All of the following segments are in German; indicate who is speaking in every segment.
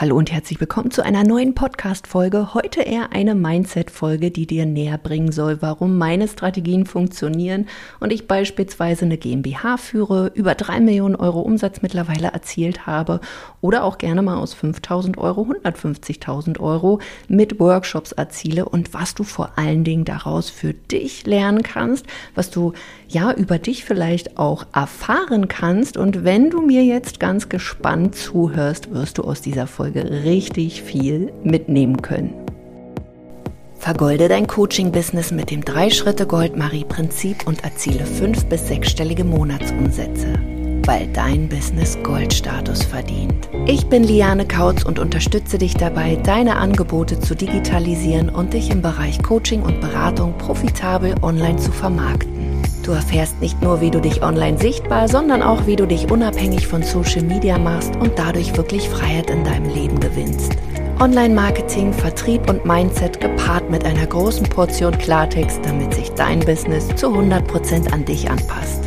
Speaker 1: Hallo und herzlich willkommen zu einer neuen Podcast-Folge. Heute eher eine Mindset-Folge, die dir näher bringen soll, warum meine Strategien funktionieren und ich beispielsweise eine GmbH führe, über drei Millionen Euro Umsatz mittlerweile erzielt habe oder auch gerne mal aus 5000 Euro 150.000 Euro mit Workshops erziele und was du vor allen Dingen daraus für dich lernen kannst, was du ja über dich vielleicht auch erfahren kannst. Und wenn du mir jetzt ganz gespannt zuhörst, wirst du aus dieser Folge Folge richtig viel mitnehmen können. Vergolde dein Coaching-Business mit dem 3-Schritte-Gold-Marie-Prinzip und erziele fünf- bis sechsstellige Monatsumsätze, weil dein Business Goldstatus verdient. Ich bin Liane Kautz und unterstütze dich dabei, deine Angebote zu digitalisieren und dich im Bereich Coaching und Beratung profitabel online zu vermarkten. Du erfährst nicht nur, wie du dich online sichtbar, sondern auch, wie du dich unabhängig von Social Media machst und dadurch wirklich Freiheit in deinem Leben gewinnst. Online-Marketing, Vertrieb und Mindset gepaart mit einer großen Portion Klartext, damit sich dein Business zu 100% an dich anpasst.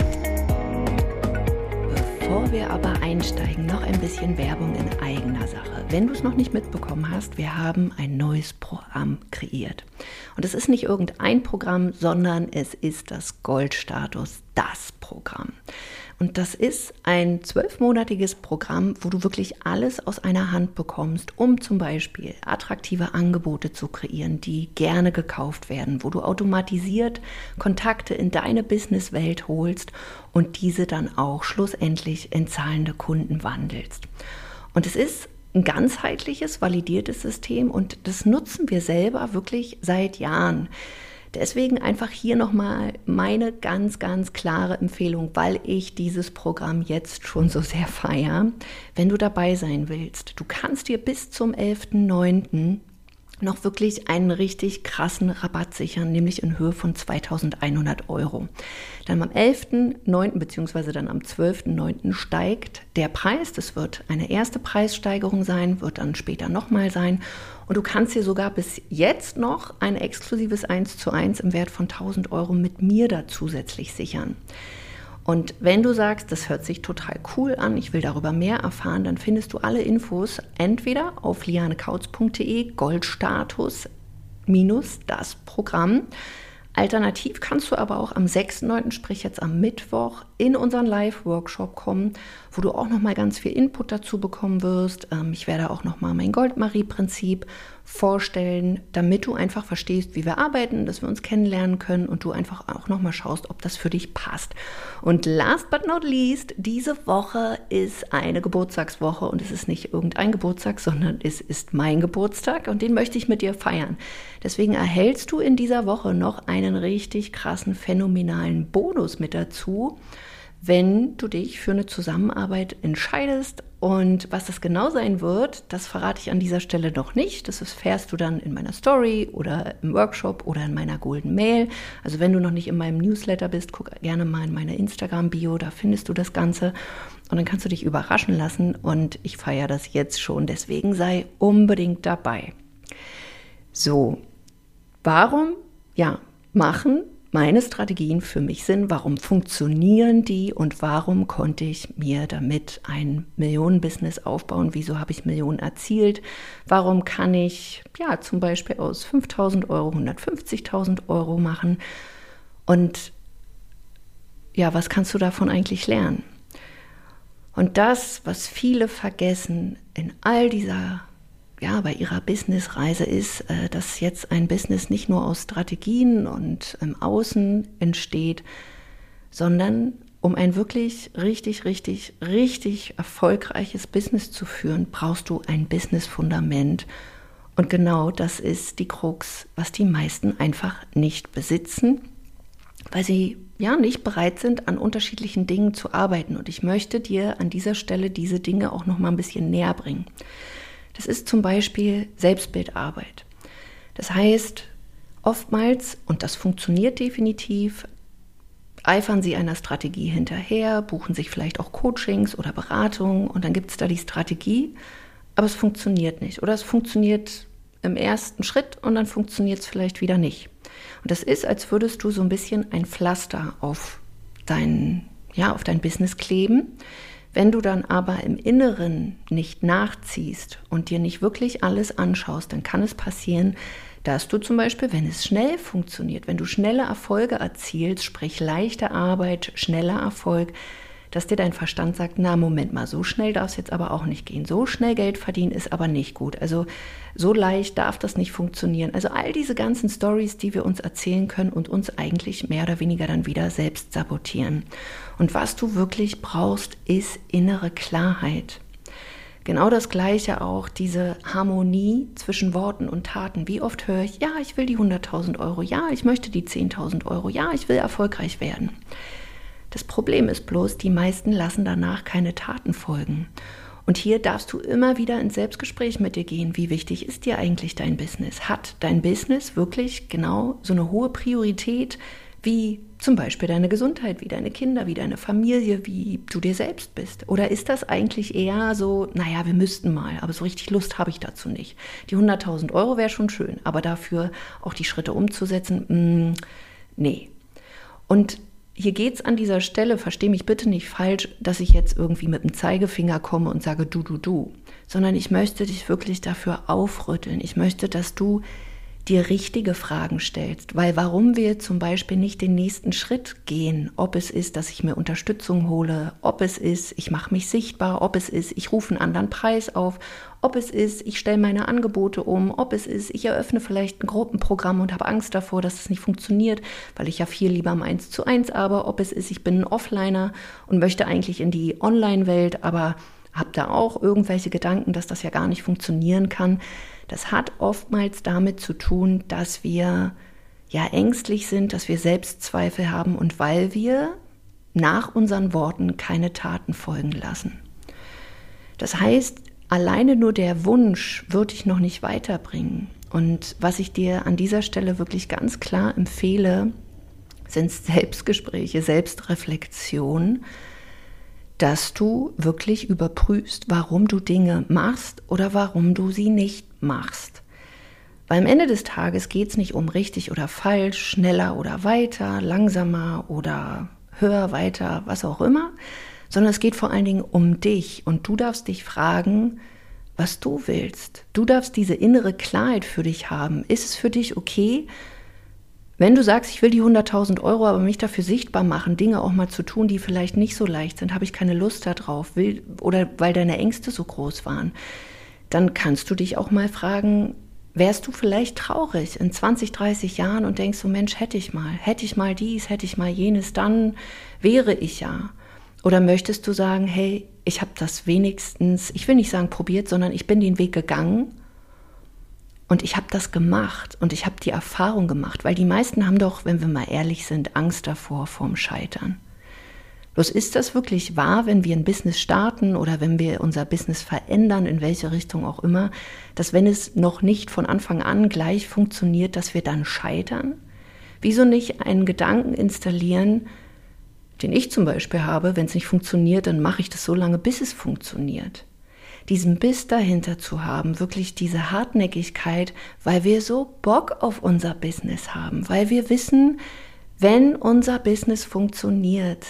Speaker 1: Wir aber einsteigen, noch ein bisschen Werbung in eigener Sache. Wenn du es noch nicht mitbekommen hast, wir haben ein neues Programm kreiert. Und es ist nicht irgendein Programm, sondern es ist das Goldstatus, das Programm. Und das ist ein zwölfmonatiges Programm, wo du wirklich alles aus einer Hand bekommst, um zum Beispiel attraktive Angebote zu kreieren, die gerne gekauft werden, wo du automatisiert Kontakte in deine Businesswelt holst und diese dann auch schlussendlich in zahlende Kunden wandelst. Und es ist ein ganzheitliches, validiertes System und das nutzen wir selber wirklich seit Jahren. Deswegen einfach hier nochmal meine ganz, ganz klare Empfehlung, weil ich dieses Programm jetzt schon so sehr feiere. Wenn du dabei sein willst, du kannst dir bis zum 11.09 noch wirklich einen richtig krassen Rabatt sichern, nämlich in Höhe von 2100 Euro. Dann am 11.9. bzw. dann am 12.9. steigt der Preis. Das wird eine erste Preissteigerung sein, wird dann später nochmal sein. Und du kannst dir sogar bis jetzt noch ein exklusives 1 zu 1 im Wert von 1000 Euro mit mir da zusätzlich sichern. Und wenn du sagst, das hört sich total cool an, ich will darüber mehr erfahren, dann findest du alle Infos entweder auf lianekautz.de Goldstatus minus das Programm. Alternativ kannst du aber auch am 6.9., sprich jetzt am Mittwoch, in unseren Live-Workshop kommen, wo du auch nochmal ganz viel Input dazu bekommen wirst. Ähm, ich werde auch nochmal mein Goldmarie-Prinzip vorstellen, damit du einfach verstehst, wie wir arbeiten, dass wir uns kennenlernen können und du einfach auch nochmal schaust, ob das für dich passt. Und last but not least, diese Woche ist eine Geburtstagswoche und es ist nicht irgendein Geburtstag, sondern es ist mein Geburtstag und den möchte ich mit dir feiern. Deswegen erhältst du in dieser Woche noch einen richtig krassen, phänomenalen Bonus mit dazu wenn du dich für eine Zusammenarbeit entscheidest. Und was das genau sein wird, das verrate ich an dieser Stelle noch nicht. Das erfährst du dann in meiner Story oder im Workshop oder in meiner Golden Mail. Also wenn du noch nicht in meinem Newsletter bist, guck gerne mal in meine Instagram-Bio, da findest du das Ganze. Und dann kannst du dich überraschen lassen. Und ich feiere das jetzt schon. Deswegen sei unbedingt dabei. So, warum? Ja, machen meine Strategien für mich sind, warum funktionieren die und warum konnte ich mir damit ein Millionenbusiness aufbauen, wieso habe ich Millionen erzielt, warum kann ich ja zum Beispiel aus 5000 Euro 150.000 Euro machen? Und ja, was kannst du davon eigentlich lernen? Und das, was viele vergessen in all dieser ja, bei ihrer Businessreise ist, äh, dass jetzt ein Business nicht nur aus Strategien und im Außen entsteht, sondern um ein wirklich richtig, richtig, richtig erfolgreiches Business zu führen, brauchst du ein Business-Fundament. Und genau das ist die Krux, was die meisten einfach nicht besitzen, weil sie ja nicht bereit sind, an unterschiedlichen Dingen zu arbeiten. Und ich möchte dir an dieser Stelle diese Dinge auch noch mal ein bisschen näher bringen. Das ist zum Beispiel Selbstbildarbeit. Das heißt, oftmals, und das funktioniert definitiv, eifern sie einer Strategie hinterher, buchen sich vielleicht auch Coachings oder Beratungen und dann gibt es da die Strategie, aber es funktioniert nicht. Oder es funktioniert im ersten Schritt und dann funktioniert es vielleicht wieder nicht. Und das ist, als würdest du so ein bisschen ein Pflaster auf dein, ja, auf dein Business kleben Wenn du dann aber im Inneren nicht nachziehst und dir nicht wirklich alles anschaust, dann kann es passieren, dass du zum Beispiel, wenn es schnell funktioniert, wenn du schnelle Erfolge erzielst, sprich leichte Arbeit, schneller Erfolg, dass dir dein Verstand sagt, na Moment mal, so schnell darf es jetzt aber auch nicht gehen. So schnell Geld verdienen ist aber nicht gut. Also so leicht darf das nicht funktionieren. Also all diese ganzen Stories, die wir uns erzählen können und uns eigentlich mehr oder weniger dann wieder selbst sabotieren. Und was du wirklich brauchst, ist innere Klarheit. Genau das gleiche auch, diese Harmonie zwischen Worten und Taten. Wie oft höre ich, ja, ich will die 100.000 Euro, ja, ich möchte die 10.000 Euro, ja, ich will erfolgreich werden. Das Problem ist bloß, die meisten lassen danach keine Taten folgen. Und hier darfst du immer wieder ins Selbstgespräch mit dir gehen. Wie wichtig ist dir eigentlich dein Business? Hat dein Business wirklich genau so eine hohe Priorität wie zum Beispiel deine Gesundheit, wie deine Kinder, wie deine Familie, wie du dir selbst bist? Oder ist das eigentlich eher so, naja, wir müssten mal, aber so richtig Lust habe ich dazu nicht. Die 100.000 Euro wäre schon schön, aber dafür auch die Schritte umzusetzen, mh, mm, nee. Und hier geht es an dieser Stelle, verstehe mich bitte nicht falsch, dass ich jetzt irgendwie mit dem Zeigefinger komme und sage du, du, du, sondern ich möchte dich wirklich dafür aufrütteln. Ich möchte, dass du dir richtige Fragen stellst. Weil warum wir zum Beispiel nicht den nächsten Schritt gehen, ob es ist, dass ich mir Unterstützung hole, ob es ist, ich mache mich sichtbar, ob es ist, ich rufe einen anderen Preis auf, ob es ist, ich stelle meine Angebote um, ob es ist, ich eröffne vielleicht ein Gruppenprogramm und habe Angst davor, dass es nicht funktioniert, weil ich ja viel lieber am 1 zu 1 aber, ob es ist, ich bin ein Offliner und möchte eigentlich in die Online-Welt, aber habe da auch irgendwelche Gedanken, dass das ja gar nicht funktionieren kann. Das hat oftmals damit zu tun, dass wir ja ängstlich sind, dass wir Selbstzweifel haben und weil wir nach unseren Worten keine Taten folgen lassen. Das heißt, alleine nur der Wunsch wird dich noch nicht weiterbringen. Und was ich dir an dieser Stelle wirklich ganz klar empfehle, sind Selbstgespräche, Selbstreflexion, dass du wirklich überprüfst, warum du Dinge machst oder warum du sie nicht machst. Weil am Ende des Tages geht es nicht um richtig oder falsch, schneller oder weiter, langsamer oder höher, weiter, was auch immer, sondern es geht vor allen Dingen um dich und du darfst dich fragen, was du willst. Du darfst diese innere Klarheit für dich haben. Ist es für dich okay, wenn du sagst, ich will die 100.000 Euro, aber mich dafür sichtbar machen, Dinge auch mal zu tun, die vielleicht nicht so leicht sind, habe ich keine Lust darauf, will, oder weil deine Ängste so groß waren, dann kannst du dich auch mal fragen, wärst du vielleicht traurig in 20, 30 Jahren und denkst so, Mensch, hätte ich mal, hätte ich mal dies, hätte ich mal jenes, dann wäre ich ja. Oder möchtest du sagen, hey, ich habe das wenigstens, ich will nicht sagen probiert, sondern ich bin den Weg gegangen und ich habe das gemacht und ich habe die Erfahrung gemacht, weil die meisten haben doch, wenn wir mal ehrlich sind, Angst davor, vorm Scheitern. Bloß ist das wirklich wahr, wenn wir ein Business starten oder wenn wir unser Business verändern, in welche Richtung auch immer, dass wenn es noch nicht von Anfang an gleich funktioniert, dass wir dann scheitern? Wieso nicht einen Gedanken installieren, den ich zum Beispiel habe, wenn es nicht funktioniert, dann mache ich das so lange, bis es funktioniert. Diesen Biss dahinter zu haben, wirklich diese Hartnäckigkeit, weil wir so Bock auf unser Business haben, weil wir wissen, wenn unser Business funktioniert,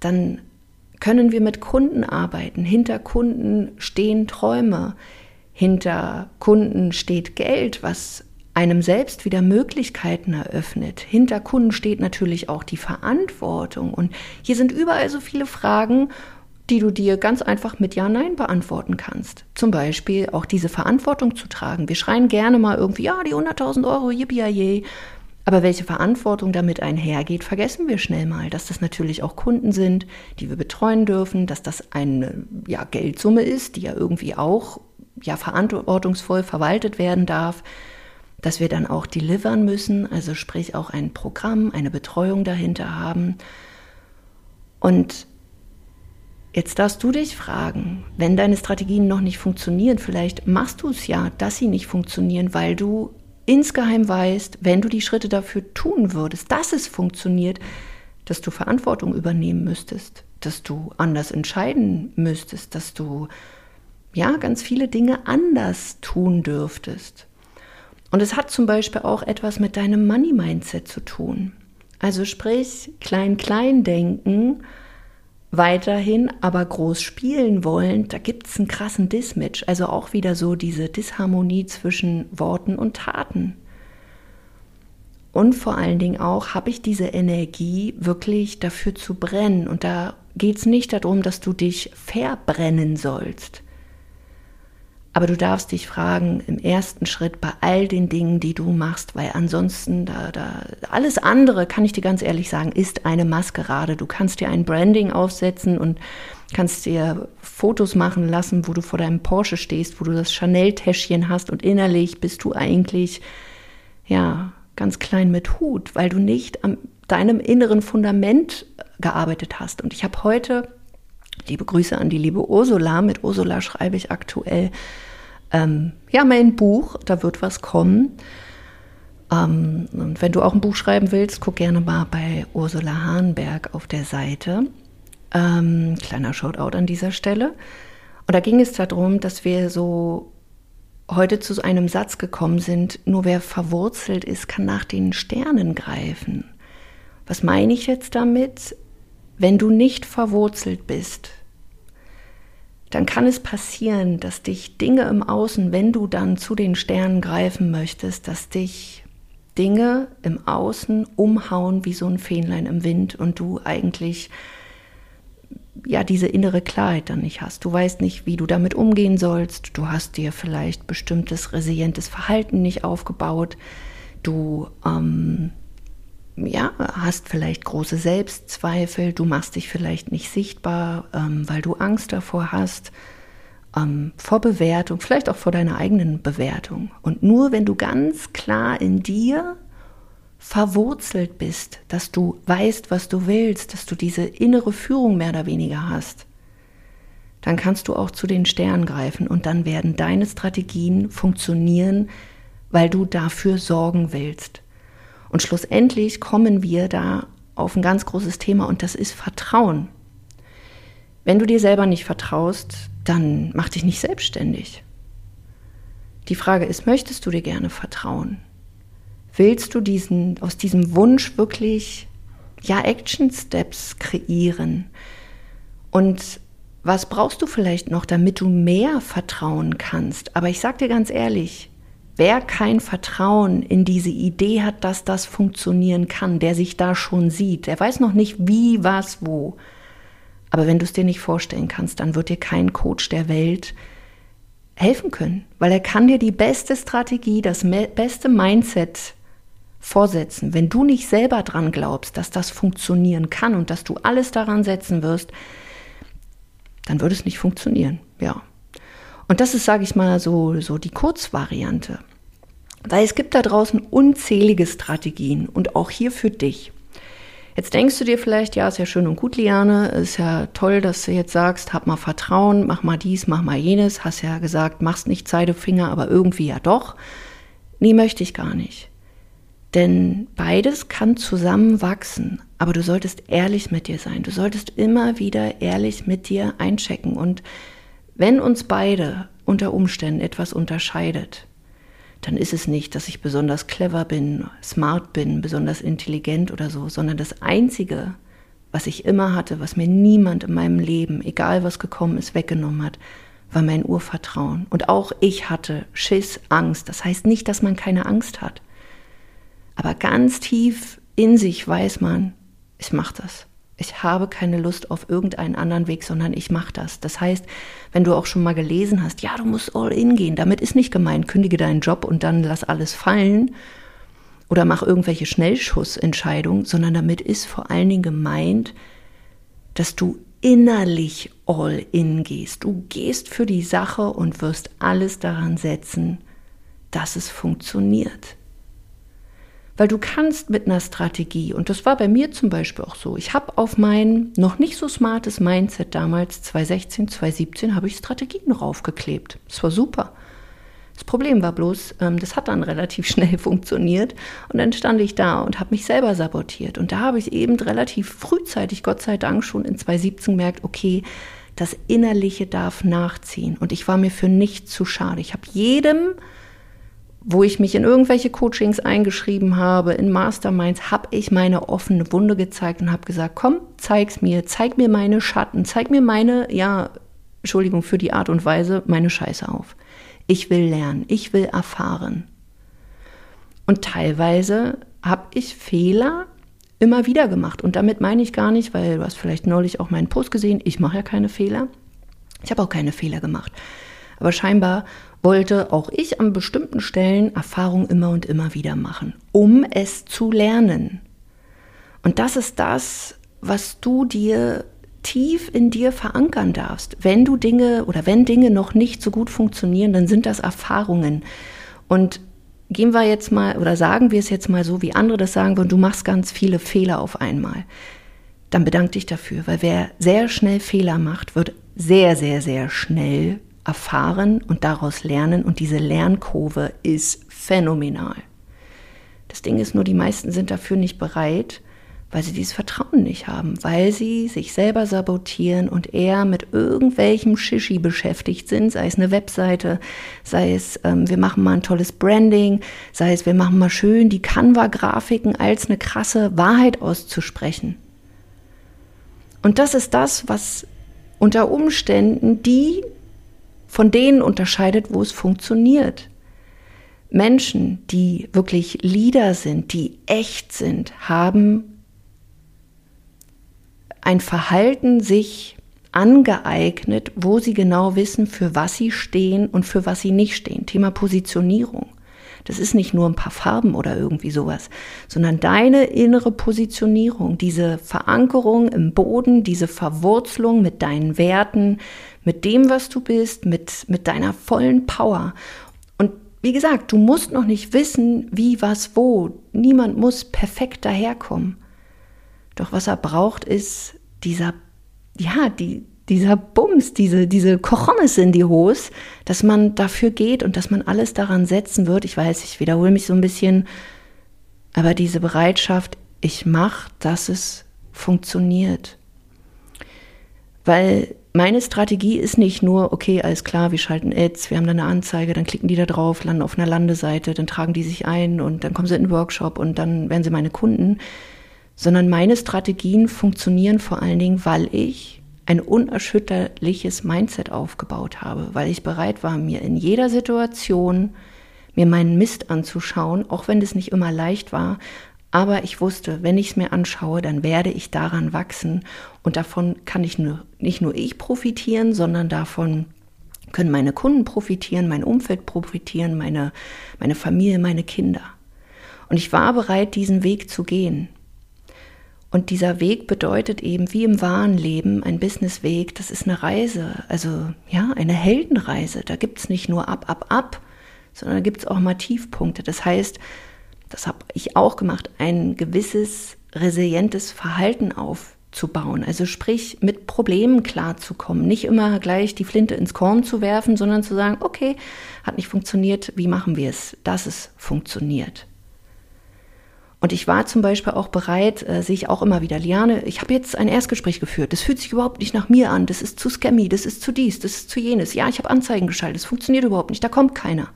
Speaker 1: dann können wir mit Kunden arbeiten. Hinter Kunden stehen Träume. Hinter Kunden steht Geld, was einem selbst wieder Möglichkeiten eröffnet. Hinter Kunden steht natürlich auch die Verantwortung. Und hier sind überall so viele Fragen, die du dir ganz einfach mit Ja, Nein beantworten kannst. Zum Beispiel auch diese Verantwortung zu tragen. Wir schreien gerne mal irgendwie, ja, die 100.000 Euro, yippie aber welche Verantwortung damit einhergeht, vergessen wir schnell mal, dass das natürlich auch Kunden sind, die wir betreuen dürfen, dass das eine ja, Geldsumme ist, die ja irgendwie auch ja, verantwortungsvoll verwaltet werden darf, dass wir dann auch delivern müssen, also sprich auch ein Programm, eine Betreuung dahinter haben. Und jetzt darfst du dich fragen, wenn deine Strategien noch nicht funktionieren, vielleicht machst du es ja, dass sie nicht funktionieren, weil du insgeheim weißt, wenn du die Schritte dafür tun würdest, dass es funktioniert, dass du Verantwortung übernehmen müsstest, dass du anders entscheiden müsstest, dass du ja ganz viele Dinge anders tun dürftest. Und es hat zum Beispiel auch etwas mit deinem Money-Mindset zu tun. Also sprich, klein-klein denken weiterhin aber groß spielen wollen, da gibt es einen krassen Dismatch. Also auch wieder so diese Disharmonie zwischen Worten und Taten. Und vor allen Dingen auch, habe ich diese Energie wirklich dafür zu brennen. Und da geht es nicht darum, dass du dich verbrennen sollst. Aber du darfst dich fragen im ersten Schritt bei all den Dingen, die du machst, weil ansonsten da, da alles andere, kann ich dir ganz ehrlich sagen, ist eine Maskerade. Du kannst dir ein Branding aufsetzen und kannst dir Fotos machen lassen, wo du vor deinem Porsche stehst, wo du das Chanel-Täschchen hast und innerlich bist du eigentlich ja ganz klein mit Hut, weil du nicht am deinem inneren Fundament gearbeitet hast. Und ich habe heute Liebe Grüße an die liebe Ursula. Mit Ursula schreibe ich aktuell ähm, ja mein Buch. Da wird was kommen. Ähm, und wenn du auch ein Buch schreiben willst, guck gerne mal bei Ursula Hahnberg auf der Seite. Ähm, kleiner Shoutout an dieser Stelle. Und da ging es darum, dass wir so heute zu einem Satz gekommen sind, nur wer verwurzelt ist, kann nach den Sternen greifen. Was meine ich jetzt damit? Wenn du nicht verwurzelt bist, dann kann es passieren, dass dich Dinge im Außen, wenn du dann zu den Sternen greifen möchtest, dass dich Dinge im Außen umhauen wie so ein Fähnlein im Wind und du eigentlich ja diese innere Klarheit dann nicht hast. Du weißt nicht, wie du damit umgehen sollst. Du hast dir vielleicht bestimmtes resilientes Verhalten nicht aufgebaut. Du ähm, ja, hast vielleicht große Selbstzweifel, du machst dich vielleicht nicht sichtbar, ähm, weil du Angst davor hast, ähm, vor Bewertung, vielleicht auch vor deiner eigenen Bewertung. Und nur wenn du ganz klar in dir verwurzelt bist, dass du weißt, was du willst, dass du diese innere Führung mehr oder weniger hast, dann kannst du auch zu den Sternen greifen und dann werden deine Strategien funktionieren, weil du dafür sorgen willst. Und schlussendlich kommen wir da auf ein ganz großes Thema und das ist Vertrauen. Wenn du dir selber nicht vertraust, dann mach dich nicht selbstständig. Die Frage ist, möchtest du dir gerne vertrauen? Willst du diesen, aus diesem Wunsch wirklich, ja, Action Steps kreieren? Und was brauchst du vielleicht noch, damit du mehr vertrauen kannst? Aber ich sag dir ganz ehrlich, Wer kein Vertrauen in diese Idee hat, dass das funktionieren kann, der sich da schon sieht, der weiß noch nicht wie, was, wo. Aber wenn du es dir nicht vorstellen kannst, dann wird dir kein Coach der Welt helfen können, weil er kann dir die beste Strategie, das beste Mindset vorsetzen. Wenn du nicht selber dran glaubst, dass das funktionieren kann und dass du alles daran setzen wirst, dann wird es nicht funktionieren. Ja. Und das ist, sage ich mal, so, so die Kurzvariante. Weil es gibt da draußen unzählige Strategien und auch hier für dich. Jetzt denkst du dir vielleicht, ja, ist ja schön und gut, Liane, ist ja toll, dass du jetzt sagst, hab mal Vertrauen, mach mal dies, mach mal jenes, hast ja gesagt, machst nicht Zeigefinger, aber irgendwie ja doch. Nee, möchte ich gar nicht. Denn beides kann zusammen wachsen, aber du solltest ehrlich mit dir sein. Du solltest immer wieder ehrlich mit dir einchecken. Und wenn uns beide unter Umständen etwas unterscheidet, dann ist es nicht, dass ich besonders clever bin, smart bin, besonders intelligent oder so, sondern das Einzige, was ich immer hatte, was mir niemand in meinem Leben, egal was gekommen ist, weggenommen hat, war mein Urvertrauen. Und auch ich hatte Schiss, Angst. Das heißt nicht, dass man keine Angst hat. Aber ganz tief in sich weiß man, ich mache das ich habe keine Lust auf irgendeinen anderen Weg, sondern ich mache das. Das heißt, wenn du auch schon mal gelesen hast, ja, du musst all in gehen, damit ist nicht gemeint, kündige deinen Job und dann lass alles fallen oder mach irgendwelche Schnellschussentscheidungen, sondern damit ist vor allen Dingen gemeint, dass du innerlich all in gehst. Du gehst für die Sache und wirst alles daran setzen, dass es funktioniert. Weil du kannst mit einer Strategie, und das war bei mir zum Beispiel auch so, ich habe auf mein noch nicht so smartes Mindset damals, 2016, 2017, habe ich Strategien raufgeklebt. Das war super. Das Problem war bloß, ähm, das hat dann relativ schnell funktioniert und dann stand ich da und habe mich selber sabotiert. Und da habe ich eben relativ frühzeitig, Gott sei Dank, schon in 2017 gemerkt, okay, das Innerliche darf nachziehen. Und ich war mir für nichts zu schade. Ich habe jedem wo ich mich in irgendwelche Coachings eingeschrieben habe, in Masterminds, habe ich meine offene Wunde gezeigt und habe gesagt, komm, zeig's mir, zeig mir meine Schatten, zeig mir meine, ja, Entschuldigung für die Art und Weise, meine Scheiße auf. Ich will lernen, ich will erfahren. Und teilweise habe ich Fehler immer wieder gemacht. Und damit meine ich gar nicht, weil du hast vielleicht neulich auch meinen Post gesehen, ich mache ja keine Fehler. Ich habe auch keine Fehler gemacht. Aber scheinbar wollte auch ich an bestimmten Stellen Erfahrung immer und immer wieder machen, um es zu lernen. Und das ist das, was du dir tief in dir verankern darfst. Wenn du Dinge oder wenn Dinge noch nicht so gut funktionieren, dann sind das Erfahrungen. Und gehen wir jetzt mal oder sagen wir es jetzt mal so, wie andere das sagen würden, du machst ganz viele Fehler auf einmal. Dann bedank dich dafür, weil wer sehr schnell Fehler macht, wird sehr, sehr, sehr schnell erfahren und daraus lernen und diese Lernkurve ist phänomenal. Das Ding ist nur, die meisten sind dafür nicht bereit, weil sie dieses Vertrauen nicht haben, weil sie sich selber sabotieren und eher mit irgendwelchem Shishi beschäftigt sind, sei es eine Webseite, sei es ähm, wir machen mal ein tolles Branding, sei es wir machen mal schön die Canva-Grafiken als eine krasse Wahrheit auszusprechen. Und das ist das, was unter Umständen die von denen unterscheidet, wo es funktioniert. Menschen, die wirklich Leader sind, die echt sind, haben ein Verhalten sich angeeignet, wo sie genau wissen, für was sie stehen und für was sie nicht stehen. Thema Positionierung. Das ist nicht nur ein paar Farben oder irgendwie sowas, sondern deine innere Positionierung, diese Verankerung im Boden, diese Verwurzelung mit deinen Werten, mit dem, was du bist, mit, mit deiner vollen Power. Und wie gesagt, du musst noch nicht wissen, wie, was, wo. Niemand muss perfekt daherkommen. Doch was er braucht, ist dieser, ja, die, dieser Bums, diese, diese Kochonis in die Hose, dass man dafür geht und dass man alles daran setzen wird. Ich weiß, ich wiederhole mich so ein bisschen, aber diese Bereitschaft, ich mache, dass es funktioniert. Weil meine Strategie ist nicht nur, okay, alles klar, wir schalten Ads, wir haben da eine Anzeige, dann klicken die da drauf, landen auf einer Landeseite, dann tragen die sich ein und dann kommen sie in den Workshop und dann werden sie meine Kunden sondern meine Strategien funktionieren vor allen Dingen, weil ich ein unerschütterliches Mindset aufgebaut habe, weil ich bereit war, mir in jeder Situation mir meinen Mist anzuschauen, auch wenn es nicht immer leicht war, aber ich wusste, wenn ich es mir anschaue, dann werde ich daran wachsen und davon kann ich nur, nicht nur ich profitieren, sondern davon können meine Kunden profitieren, mein Umfeld profitieren, meine, meine Familie, meine Kinder. Und ich war bereit, diesen Weg zu gehen. Und dieser Weg bedeutet eben, wie im wahren Leben, ein Businessweg, das ist eine Reise, also ja, eine Heldenreise. Da gibt es nicht nur ab, ab, ab, sondern da gibt es auch mal Tiefpunkte. Das heißt, das habe ich auch gemacht, ein gewisses resilientes Verhalten aufzubauen. Also sprich, mit Problemen klarzukommen. Nicht immer gleich die Flinte ins Korn zu werfen, sondern zu sagen, okay, hat nicht funktioniert, wie machen wir es, dass es funktioniert. Und ich war zum Beispiel auch bereit, äh, sehe ich auch immer wieder, Liane, ich habe jetzt ein Erstgespräch geführt. Das fühlt sich überhaupt nicht nach mir an. Das ist zu scammy, das ist zu dies, das ist zu jenes. Ja, ich habe Anzeigen geschaltet, das funktioniert überhaupt nicht, da kommt keiner.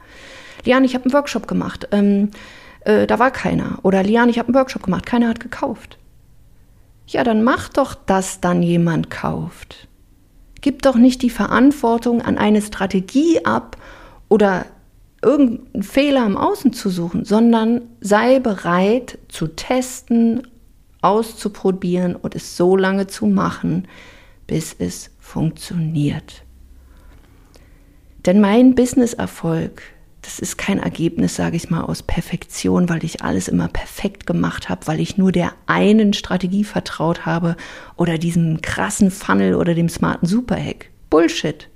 Speaker 1: Liane, ich habe einen Workshop gemacht, ähm, äh, da war keiner. Oder Liane, ich habe einen Workshop gemacht, keiner hat gekauft. Ja, dann mach doch, dass dann jemand kauft. Gib doch nicht die Verantwortung an eine Strategie ab oder irgendeinen Fehler im Außen zu suchen, sondern sei bereit zu testen, auszuprobieren und es so lange zu machen, bis es funktioniert. Denn mein Business-Erfolg, das ist kein Ergebnis, sage ich mal, aus Perfektion, weil ich alles immer perfekt gemacht habe, weil ich nur der einen Strategie vertraut habe oder diesem krassen Funnel oder dem smarten Superhack. Bullshit.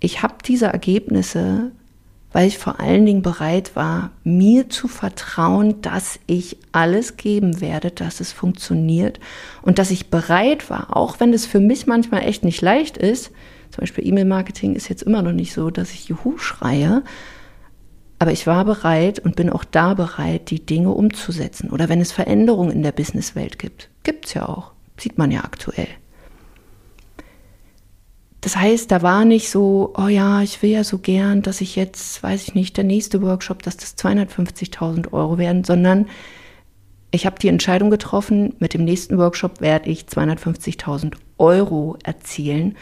Speaker 1: Ich habe diese Ergebnisse weil ich vor allen Dingen bereit war, mir zu vertrauen, dass ich alles geben werde, dass es funktioniert und dass ich bereit war, auch wenn es für mich manchmal echt nicht leicht ist, zum Beispiel E-Mail-Marketing ist jetzt immer noch nicht so, dass ich Juhu schreie, aber ich war bereit und bin auch da bereit, die Dinge umzusetzen. Oder wenn es Veränderungen in der Businesswelt gibt, gibt es ja auch, sieht man ja aktuell. Das heißt, da war nicht so, oh ja, ich will ja so gern, dass ich jetzt, weiß ich nicht, der nächste Workshop, dass das 250.000 Euro werden, sondern ich habe die Entscheidung getroffen, mit dem nächsten Workshop werde ich 250.000 Euro erzielen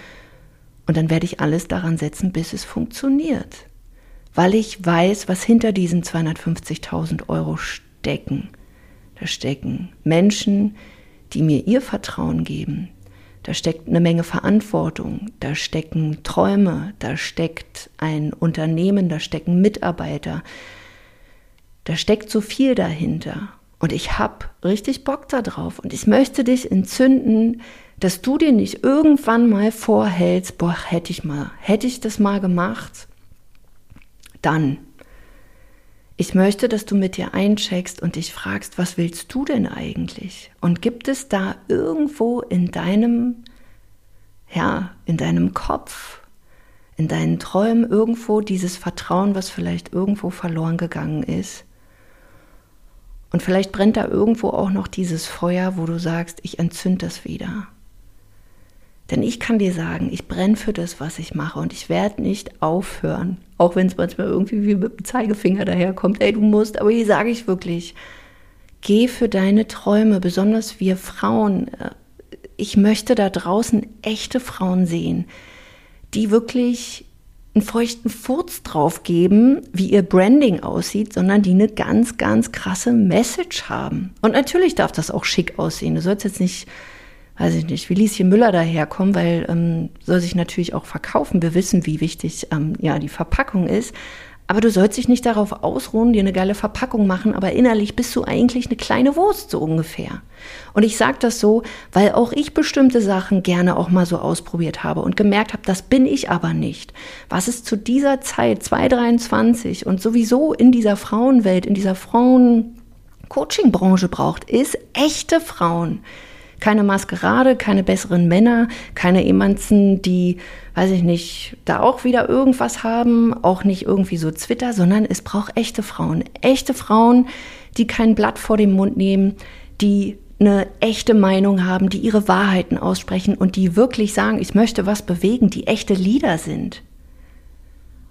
Speaker 1: und dann werde ich alles daran setzen, bis es funktioniert. Weil ich weiß, was hinter diesen 250.000 Euro stecken. Da stecken Menschen, die mir ihr Vertrauen geben, da steckt eine Menge Verantwortung, da stecken Träume, da steckt ein Unternehmen, da stecken Mitarbeiter, da steckt so viel dahinter. Und ich habe richtig Bock darauf und ich möchte dich entzünden, dass du dir nicht irgendwann mal vorhältst, boah, hätte ich mal, hätte ich das mal gemacht, dann. Ich möchte, dass du mit dir eincheckst und dich fragst, was willst du denn eigentlich? Und gibt es da irgendwo in deinem, ja, in deinem Kopf, in deinen Träumen irgendwo dieses Vertrauen, was vielleicht irgendwo verloren gegangen ist? Und vielleicht brennt da irgendwo auch noch dieses Feuer, wo du sagst, ich entzünd das wieder. Denn ich kann dir sagen, ich brenne für das, was ich mache und ich werde nicht aufhören. Auch wenn es manchmal irgendwie wie mit dem Zeigefinger daherkommt, ey, du musst, aber hier sage ich wirklich, geh für deine Träume, besonders wir Frauen. Äh, ich möchte da draußen echte Frauen sehen, die wirklich einen feuchten Furz drauf geben, wie ihr Branding aussieht, sondern die eine ganz, ganz krasse Message haben. Und natürlich darf das auch schick aussehen. Du sollst jetzt nicht weiß ich nicht, wie Lieschen Müller daherkommen, weil ähm, soll sich natürlich auch verkaufen. Wir wissen, wie wichtig ähm, ja die Verpackung ist. Aber du sollst dich nicht darauf ausruhen, dir eine geile Verpackung machen, aber innerlich bist du eigentlich eine kleine Wurst so ungefähr. Und ich sage das so, weil auch ich bestimmte Sachen gerne auch mal so ausprobiert habe und gemerkt habe, das bin ich aber nicht. Was es zu dieser Zeit 2023 und sowieso in dieser Frauenwelt, in dieser Frauen-Coaching-Branche braucht, ist echte Frauen, keine Maskerade, keine besseren Männer, keine Emanzen, die, weiß ich nicht, da auch wieder irgendwas haben, auch nicht irgendwie so Twitter, sondern es braucht echte Frauen. Echte Frauen, die kein Blatt vor dem Mund nehmen, die eine echte Meinung haben, die ihre Wahrheiten aussprechen und die wirklich sagen, ich möchte was bewegen, die echte Leader sind.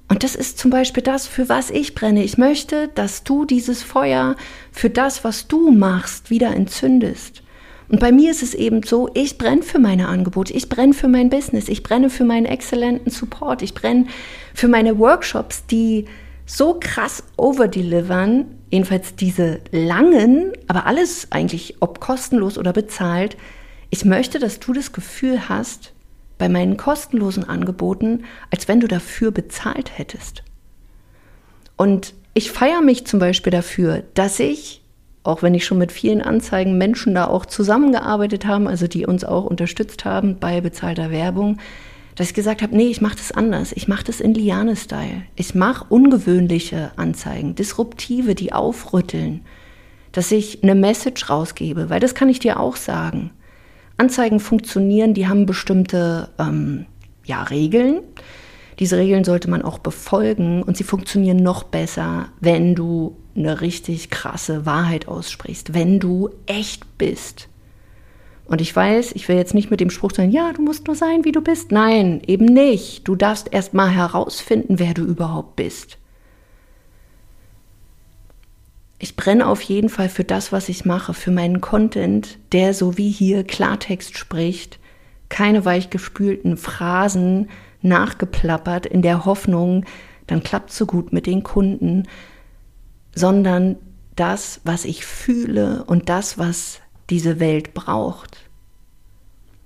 Speaker 1: Und das ist zum Beispiel das, für was ich brenne. Ich möchte, dass du dieses Feuer für das, was du machst, wieder entzündest. Und bei mir ist es eben so, ich brenne für meine Angebote, ich brenne für mein Business, ich brenne für meinen exzellenten Support, ich brenne für meine Workshops, die so krass overdelivern, jedenfalls diese langen, aber alles eigentlich, ob kostenlos oder bezahlt. Ich möchte, dass du das Gefühl hast, bei meinen kostenlosen Angeboten, als wenn du dafür bezahlt hättest. Und ich feiere mich zum Beispiel dafür, dass ich auch wenn ich schon mit vielen Anzeigen Menschen da auch zusammengearbeitet haben, also die uns auch unterstützt haben bei bezahlter Werbung, dass ich gesagt habe, nee, ich mache das anders. Ich mache das in Liane-Style. Ich mache ungewöhnliche Anzeigen, disruptive, die aufrütteln, dass ich eine Message rausgebe, weil das kann ich dir auch sagen. Anzeigen funktionieren, die haben bestimmte ähm, ja, Regeln. Diese Regeln sollte man auch befolgen und sie funktionieren noch besser, wenn du eine richtig krasse Wahrheit aussprichst, wenn du echt bist. Und ich weiß, ich will jetzt nicht mit dem Spruch sein, ja, du musst nur sein, wie du bist. Nein, eben nicht. Du darfst erst mal herausfinden, wer du überhaupt bist. Ich brenne auf jeden Fall für das, was ich mache, für meinen Content, der so wie hier Klartext spricht, keine weichgespülten Phrasen nachgeplappert in der Hoffnung, dann klappt so gut mit den Kunden, sondern das, was ich fühle und das, was diese Welt braucht.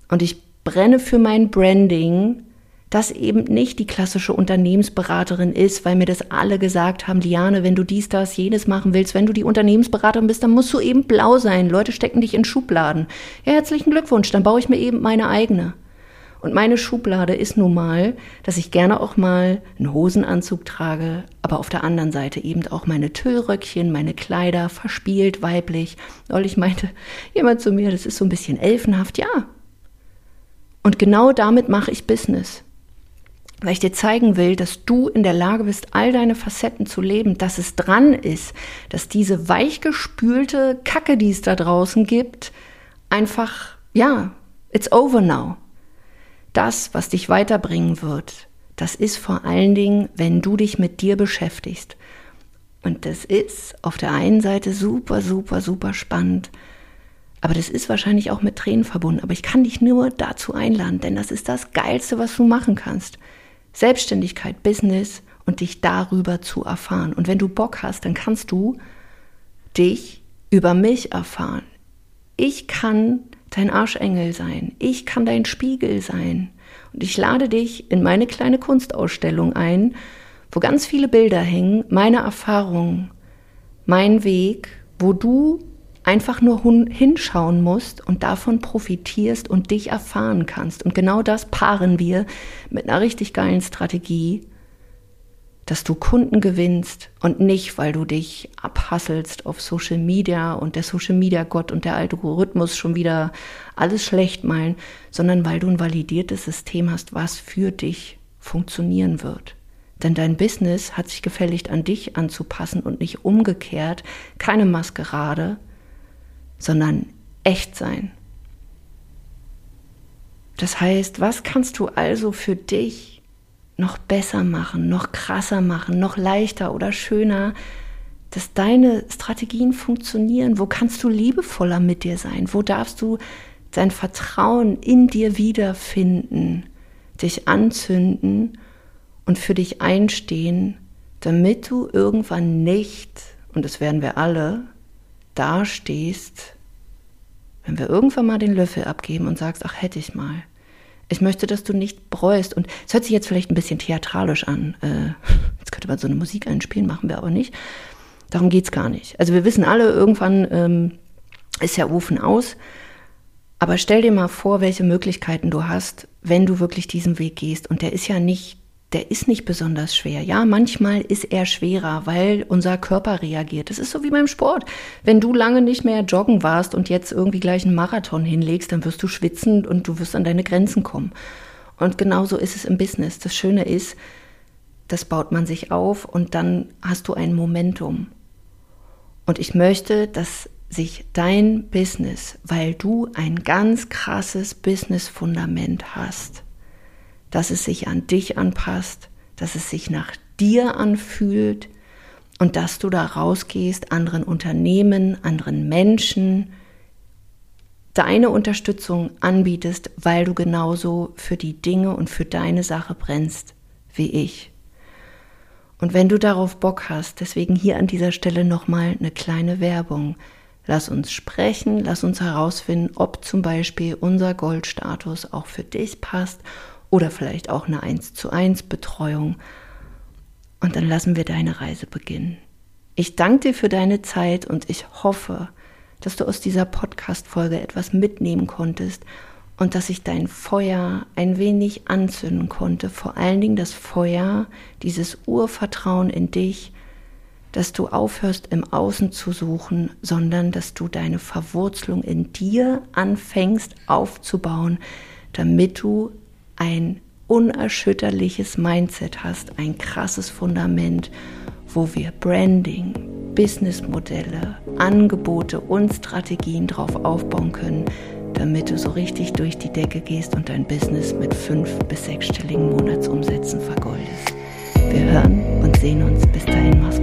Speaker 1: Und ich brenne für mein Branding, das eben nicht die klassische Unternehmensberaterin ist, weil mir das alle gesagt haben, Liane, wenn du dies, das, jenes machen willst, wenn du die Unternehmensberaterin bist, dann musst du eben blau sein. Leute stecken dich in Schubladen. Ja, herzlichen Glückwunsch, dann baue ich mir eben meine eigene. Und meine Schublade ist nun mal, dass ich gerne auch mal einen Hosenanzug trage, aber auf der anderen Seite eben auch meine Tüllröckchen, meine Kleider, verspielt, weiblich. Neulich meinte jemand zu mir, das ist so ein bisschen elfenhaft. Ja. Und genau damit mache ich Business. Weil ich dir zeigen will, dass du in der Lage bist, all deine Facetten zu leben, dass es dran ist, dass diese weichgespülte Kacke, die es da draußen gibt, einfach, ja, it's over now das, was dich weiterbringen wird, das ist vor allen Dingen, wenn du dich mit dir beschäftigst. Und das ist auf der einen Seite super, super, super spannend. Aber das ist wahrscheinlich auch mit Tränen verbunden. Aber ich kann dich nur dazu einladen, denn das ist das Geilste, was du machen kannst. Selbstständigkeit, Business und dich darüber zu erfahren. Und wenn du Bock hast, dann kannst du dich über mich erfahren. Ich kann dein Arschengel sein. Ich kann dein Spiegel sein. Und ich lade dich in meine kleine Kunstausstellung ein, wo ganz viele Bilder hängen, meine Erfahrungen, mein Weg, wo du einfach nur hinschauen musst und davon profitierst und dich erfahren kannst. Und genau das paaren wir mit einer richtig geilen Strategie, dass du Kunden gewinnst und nicht, weil du dich abhasselst auf Social Media und der Social Media Gott und der Algorithmus schon wieder alles schlecht meinen, sondern weil du ein validiertes System hast, was für dich funktionieren wird. Denn dein Business hat sich gefälligt an dich anzupassen und nicht umgekehrt, keine Maskerade, sondern echt sein. Das heißt, was kannst du also für dich noch besser machen, noch krasser machen, noch leichter oder schöner, dass deine Strategien funktionieren? Wo kannst du liebevoller mit dir sein? Wo darfst du dein Vertrauen in dir wiederfinden, dich anzünden und für dich einstehen, damit du irgendwann nicht, und das werden wir alle, dastehst, wenn wir irgendwann mal den Löffel abgeben und sagst, ach hätte ich mal. Ich möchte, dass du nicht bereust. Und es hört sich jetzt vielleicht ein bisschen theatralisch an. Äh, jetzt könnte man so eine Musik einspielen, machen wir aber nicht. Darum geht es gar nicht. Also wir wissen alle, irgendwann ähm, ist der Ofen aus. Aber stell dir mal vor, welche Möglichkeiten du hast, wenn du wirklich diesen Weg gehst. Und der ist ja nicht der ist nicht besonders schwer. Ja, manchmal ist er schwerer, weil unser Körper reagiert. Das ist so wie beim Sport. Wenn du lange nicht mehr joggen warst und jetzt irgendwie gleich einen Marathon hinlegst, dann wirst du schwitzen und du wirst an deine Grenzen kommen. Und genauso ist es im Business. Das Schöne ist, das baut man sich auf und dann hast du ein Momentum. Und ich möchte, dass sich dein Business, weil du ein ganz krasses Business-Fundament hast, dass es sich an dich anpasst, dass es sich nach dir anfühlt und dass du da rausgehst, anderen Unternehmen, anderen Menschen deine Unterstützung anbietest, weil du genauso für die Dinge und für deine Sache brennst wie ich. Und wenn du darauf Bock hast, deswegen hier an dieser Stelle nochmal eine kleine Werbung. Lass uns sprechen, lass uns herausfinden, ob zum Beispiel unser Goldstatus auch für dich passt oder vielleicht auch eine 1 zu 1 Betreuung. Und dann lassen wir deine Reise beginnen. Ich danke dir für deine Zeit und ich hoffe, dass du aus dieser Podcast-Folge etwas mitnehmen konntest und dass ich dein Feuer ein wenig anzünden konnte. Vor allen Dingen das Feuer, dieses Urvertrauen in dich, dass du aufhörst im Außen zu suchen, sondern dass du deine Verwurzelung in dir anfängst aufzubauen, damit du ein unerschütterliches Mindset hast, ein krasses Fundament, wo wir Branding, Businessmodelle, Angebote und Strategien drauf aufbauen können, damit du so richtig durch die Decke gehst und dein Business mit fünf- bis sechsstelligen Monatsumsätzen vergoldest. Wir hören und sehen uns. Bis dahin, mach's